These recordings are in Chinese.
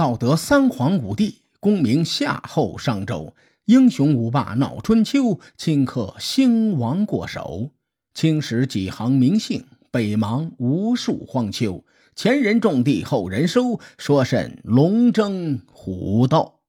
道德三皇五帝，功名夏后商周，英雄五霸闹春秋，顷刻兴亡过手。青史几行名姓，北邙无数荒丘。前人种地，后人收，说甚龙争虎斗？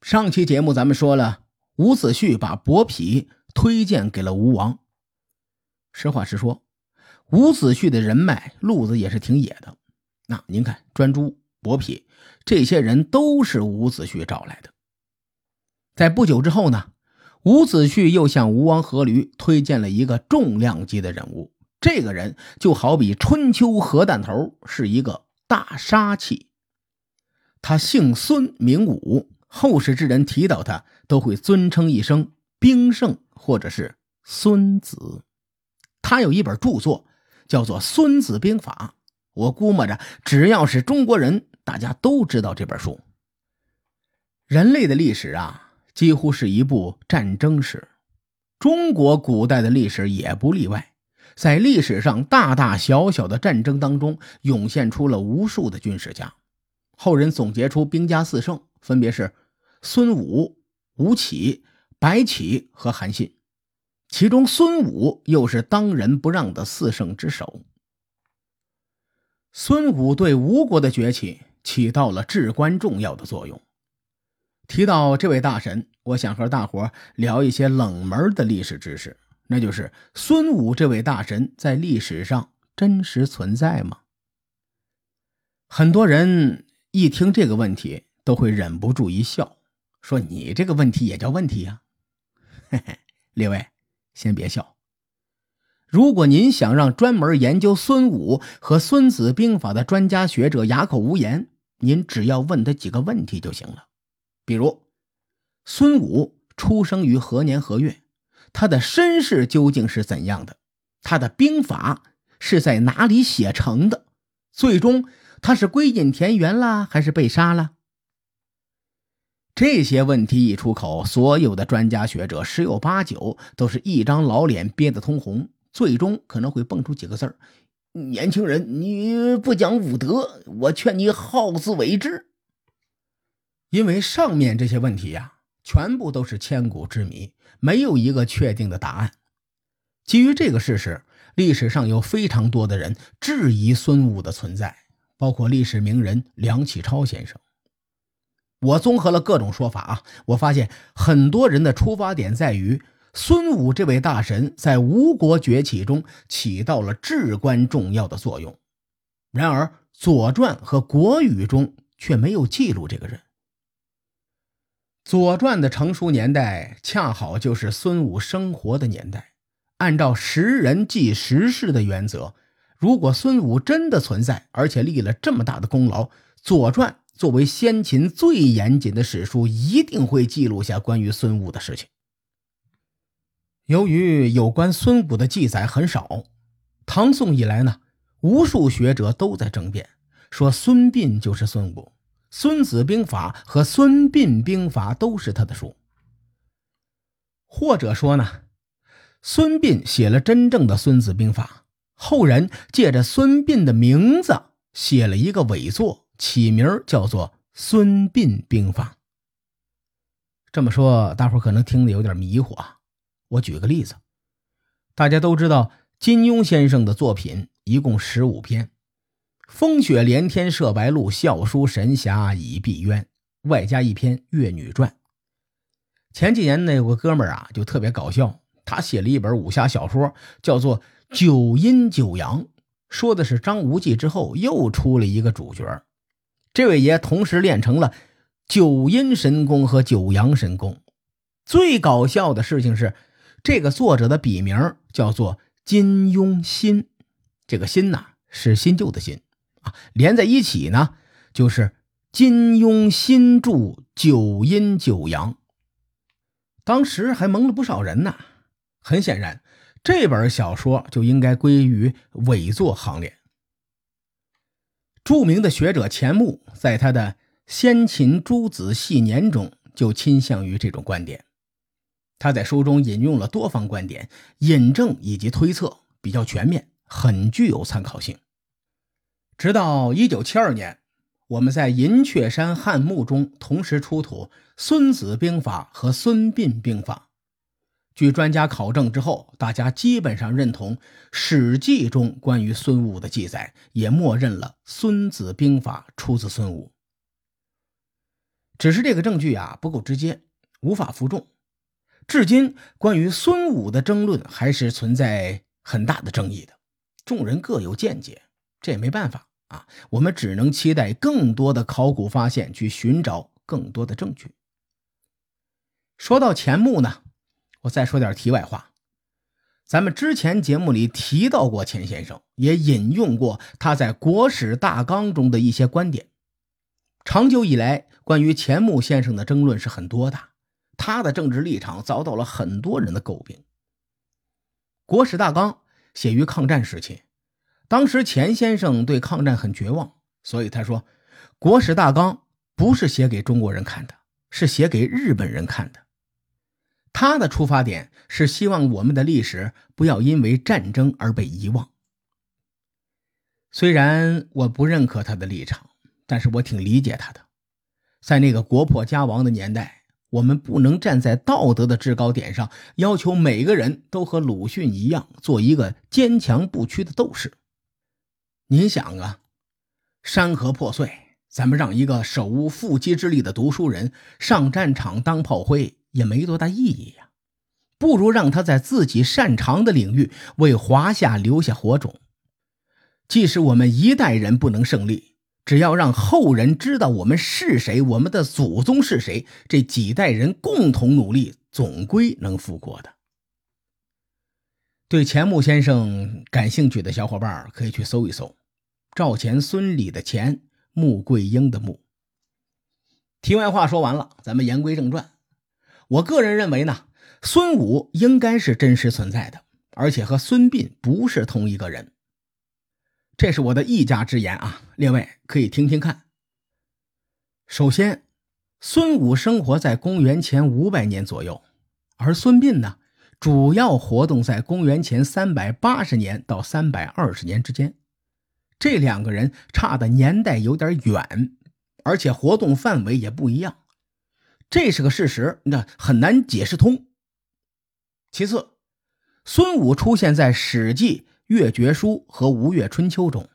上期节目咱们说了，伍子胥把伯嚭推荐给了吴王。实话实说，伍子胥的人脉路子也是挺野的。那您看，专诸、伯嚭这些人都是伍子胥找来的。在不久之后呢，伍子胥又向吴王阖闾推荐了一个重量级的人物。这个人就好比春秋核弹头，是一个大杀器。他姓孙，名武。后世之人提到他，都会尊称一声“兵圣”或者是“孙子”。他有一本著作，叫做《孙子兵法》。我估摸着，只要是中国人，大家都知道这本书。人类的历史啊，几乎是一部战争史，中国古代的历史也不例外。在历史上大大小小的战争当中，涌现出了无数的军事家。后人总结出兵家四圣，分别是。孙武、吴起、白起和韩信，其中孙武又是当仁不让的四圣之首。孙武对吴国的崛起起到了至关重要的作用。提到这位大神，我想和大伙聊一些冷门的历史知识，那就是孙武这位大神在历史上真实存在吗？很多人一听这个问题，都会忍不住一笑。说你这个问题也叫问题呀？嘿嘿，列位先别笑。如果您想让专门研究孙武和《孙子兵法》的专家学者哑口无言，您只要问他几个问题就行了。比如，孙武出生于何年何月？他的身世究竟是怎样的？他的兵法是在哪里写成的？最终他是归隐田园了，还是被杀了？这些问题一出口，所有的专家学者十有八九都是一张老脸憋得通红，最终可能会蹦出几个字儿：“年轻人，你不讲武德，我劝你好自为之。”因为上面这些问题呀，全部都是千古之谜，没有一个确定的答案。基于这个事实，历史上有非常多的人质疑孙武的存在，包括历史名人梁启超先生。我综合了各种说法啊，我发现很多人的出发点在于孙武这位大神在吴国崛起中起到了至关重要的作用。然而，《左传》和《国语》中却没有记录这个人。《左传》的成书年代恰好就是孙武生活的年代。按照识人记时事的原则，如果孙武真的存在，而且立了这么大的功劳，《左传》。作为先秦最严谨的史书，一定会记录下关于孙武的事情。由于有关孙武的记载很少，唐宋以来呢，无数学者都在争辩，说孙膑就是孙武，《孙子兵法》和《孙膑兵法》都是他的书。或者说呢，孙膑写了真正的《孙子兵法》，后人借着孙膑的名字写了一个伪作。起名叫做《孙膑兵法》。这么说，大伙可能听得有点迷糊啊。我举个例子，大家都知道金庸先生的作品一共十五篇，《风雪连天射白鹿》《笑书神侠倚碧鸳》，外加一篇《岳女传》。前几年那有个哥们儿啊，就特别搞笑，他写了一本武侠小说，叫做《九阴九阳》，说的是张无忌之后又出了一个主角。这位爷同时练成了九阴神功和九阳神功。最搞笑的事情是，这个作者的笔名叫做金庸新，这个“新”呐是新旧的“新”啊，连在一起呢就是金庸新著九阴九阳。当时还蒙了不少人呢。很显然，这本小说就应该归于伪作行列。著名的学者钱穆在他的《先秦诸子系年》中就倾向于这种观点。他在书中引用了多方观点，引证以及推测比较全面，很具有参考性。直到1972年，我们在银雀山汉墓中同时出土《孙子兵法》和《孙膑兵法》。据专家考证之后，大家基本上认同《史记》中关于孙武的记载，也默认了《孙子兵法》出自孙武。只是这个证据啊不够直接，无法服众。至今，关于孙武的争论还是存在很大的争议的，众人各有见解，这也没办法。啊，我们只能期待更多的考古发现，去寻找更多的证据。说到钱穆呢，我再说点题外话。咱们之前节目里提到过钱先生，也引用过他在《国史大纲》中的一些观点。长久以来，关于钱穆先生的争论是很多的，他的政治立场遭到了很多人的诟病。《国史大纲》写于抗战时期。当时钱先生对抗战很绝望，所以他说：“国史大纲不是写给中国人看的，是写给日本人看的。”他的出发点是希望我们的历史不要因为战争而被遗忘。虽然我不认可他的立场，但是我挺理解他的。在那个国破家亡的年代，我们不能站在道德的制高点上，要求每个人都和鲁迅一样，做一个坚强不屈的斗士。您想啊，山河破碎，咱们让一个手无缚鸡之力的读书人上战场当炮灰也没多大意义呀，不如让他在自己擅长的领域为华夏留下火种。即使我们一代人不能胜利，只要让后人知道我们是谁，我们的祖宗是谁，这几代人共同努力，总归能复国的。对钱穆先生感兴趣的小伙伴可以去搜一搜。赵钱孙李的钱，穆桂英的穆。题外话说完了，咱们言归正传。我个人认为呢，孙武应该是真实存在的，而且和孙膑不是同一个人。这是我的一家之言啊，另外可以听听看。首先，孙武生活在公元前五百年左右，而孙膑呢，主要活动在公元前三百八十年到三百二十年之间。这两个人差的年代有点远，而且活动范围也不一样，这是个事实，那很难解释通。其次，孙武出现在《史记》《越绝书》和《吴越春秋》中，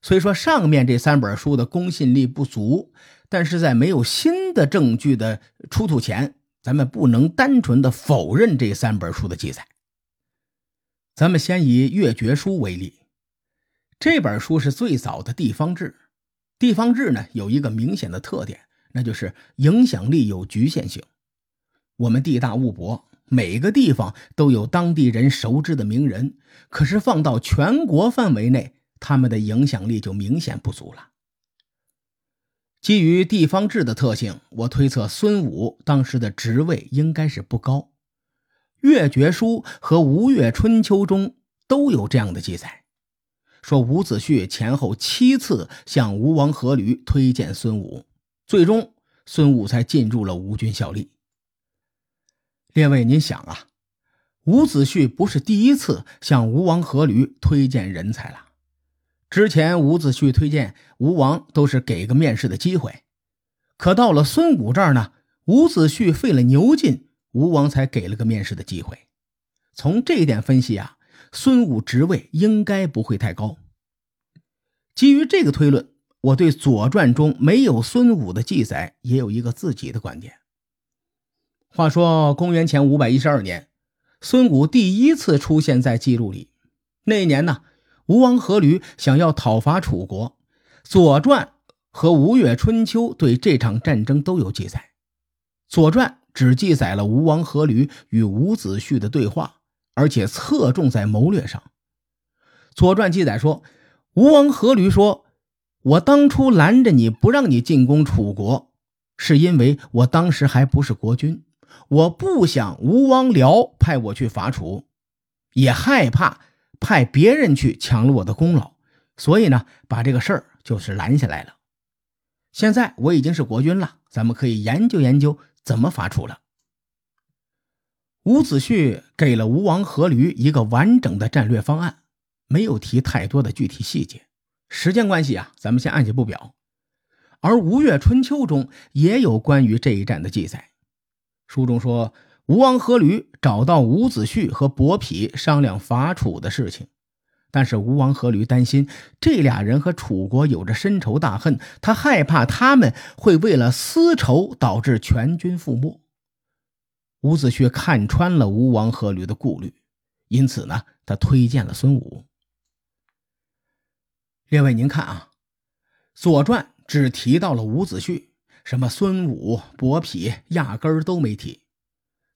虽说上面这三本书的公信力不足，但是在没有新的证据的出土前，咱们不能单纯的否认这三本书的记载。咱们先以《越绝书》为例。这本书是最早的地方志，地方志呢有一个明显的特点，那就是影响力有局限性。我们地大物博，每个地方都有当地人熟知的名人，可是放到全国范围内，他们的影响力就明显不足了。基于地方志的特性，我推测孙武当时的职位应该是不高。《越绝书》和《吴越春秋》中都有这样的记载。说伍子胥前后七次向吴王阖闾推荐孙武，最终孙武才进入了吴军效力。列位，您想啊，伍子胥不是第一次向吴王阖闾推荐人才了，之前伍子胥推荐吴王都是给个面试的机会，可到了孙武这儿呢，伍子胥费了牛劲，吴王才给了个面试的机会。从这一点分析啊。孙武职位应该不会太高。基于这个推论，我对《左传》中没有孙武的记载也有一个自己的观点。话说，公元前五百一十二年，孙武第一次出现在记录里。那一年呢，吴王阖闾想要讨伐楚国，《左传》和《吴越春秋》对这场战争都有记载，《左传》只记载了吴王阖闾与伍子胥的对话。而且侧重在谋略上，《左传》记载说，吴王阖闾说：“我当初拦着你不让你进攻楚国，是因为我当时还不是国君，我不想吴王僚派我去伐楚，也害怕派别人去抢了我的功劳，所以呢，把这个事儿就是拦下来了。现在我已经是国君了，咱们可以研究研究怎么伐楚了。”伍子胥给了吴王阖闾一个完整的战略方案，没有提太多的具体细节。时间关系啊，咱们先按下不表。而《吴越春秋》中也有关于这一战的记载。书中说，吴王阖闾找到伍子胥和伯嚭商量伐楚的事情，但是吴王阖闾担心这俩人和楚国有着深仇大恨，他害怕他们会为了私仇导致全军覆没。伍子胥看穿了吴王阖闾的顾虑，因此呢，他推荐了孙武。列位，您看啊，《左传》只提到了伍子胥，什么孙武、伯嚭，压根儿都没提。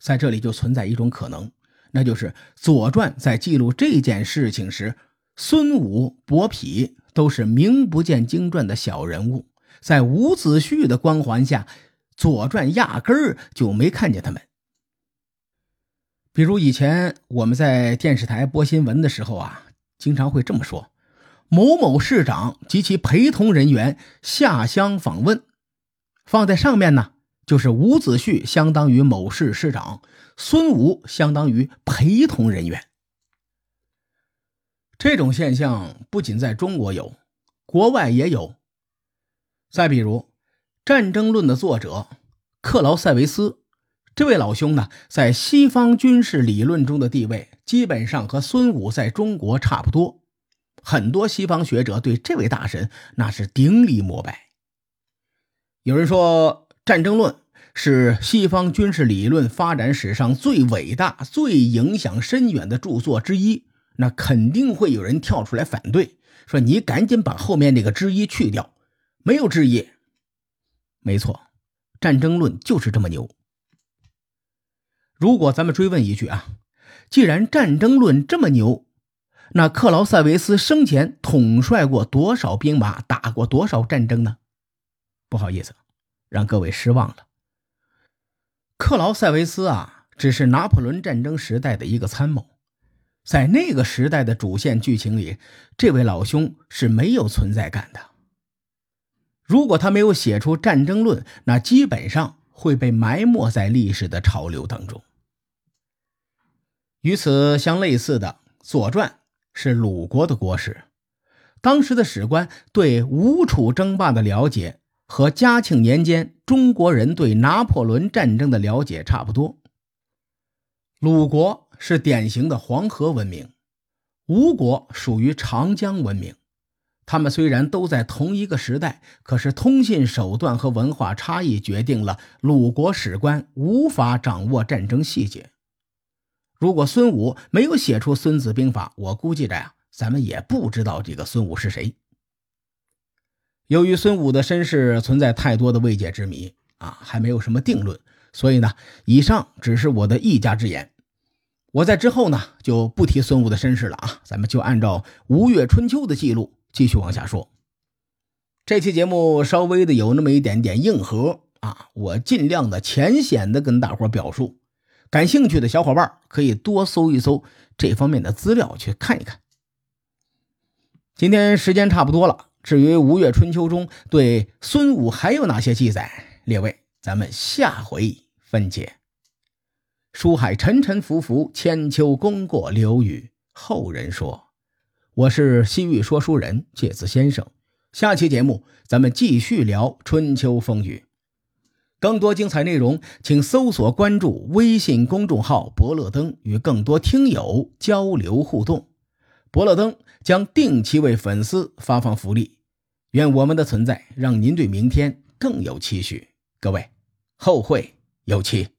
在这里就存在一种可能，那就是《左传》在记录这件事情时，孙武、伯嚭都是名不见经传的小人物，在伍子胥的光环下，《左传》压根儿就没看见他们。比如以前我们在电视台播新闻的时候啊，经常会这么说。某某市长及其陪同人员下乡访问，放在上面呢，就是伍子胥相当于某市市长，孙武相当于陪同人员。这种现象不仅在中国有，国外也有。再比如，《战争论》的作者克劳塞维斯，这位老兄呢，在西方军事理论中的地位，基本上和孙武在中国差不多。很多西方学者对这位大神那是顶礼膜拜。有人说，《战争论》是西方军事理论发展史上最伟大、最影响深远的著作之一，那肯定会有人跳出来反对，说你赶紧把后面那个之一去掉，没有之一。没错，《战争论》就是这么牛。如果咱们追问一句啊，既然《战争论》这么牛，那克劳塞维斯生前统帅过多少兵马，打过多少战争呢？不好意思，让各位失望了。克劳塞维斯啊，只是拿破仑战争时代的一个参谋，在那个时代的主线剧情里，这位老兄是没有存在感的。如果他没有写出《战争论》，那基本上会被埋没在历史的潮流当中。与此相类似的，《左传》。是鲁国的国史，当时的史官对吴楚争霸的了解和嘉庆年间中国人对拿破仑战争的了解差不多。鲁国是典型的黄河文明，吴国属于长江文明。他们虽然都在同一个时代，可是通信手段和文化差异决定了鲁国史官无法掌握战争细节。如果孙武没有写出《孙子兵法》，我估计着呀，咱们也不知道这个孙武是谁。由于孙武的身世存在太多的未解之谜啊，还没有什么定论，所以呢，以上只是我的一家之言。我在之后呢就不提孙武的身世了啊，咱们就按照《吴越春秋》的记录继续往下说。这期节目稍微的有那么一点点硬核啊，我尽量的浅显的跟大伙表述。感兴趣的小伙伴可以多搜一搜这方面的资料去看一看。今天时间差不多了，至于《吴越春秋》中对孙武还有哪些记载，列位咱们下回分解。书海沉沉浮浮，千秋功过留与后人说。我是西域说书人介子先生，下期节目咱们继续聊春秋风雨。更多精彩内容，请搜索关注微信公众号“伯乐灯”，与更多听友交流互动。伯乐灯将定期为粉丝发放福利。愿我们的存在让您对明天更有期许。各位，后会有期。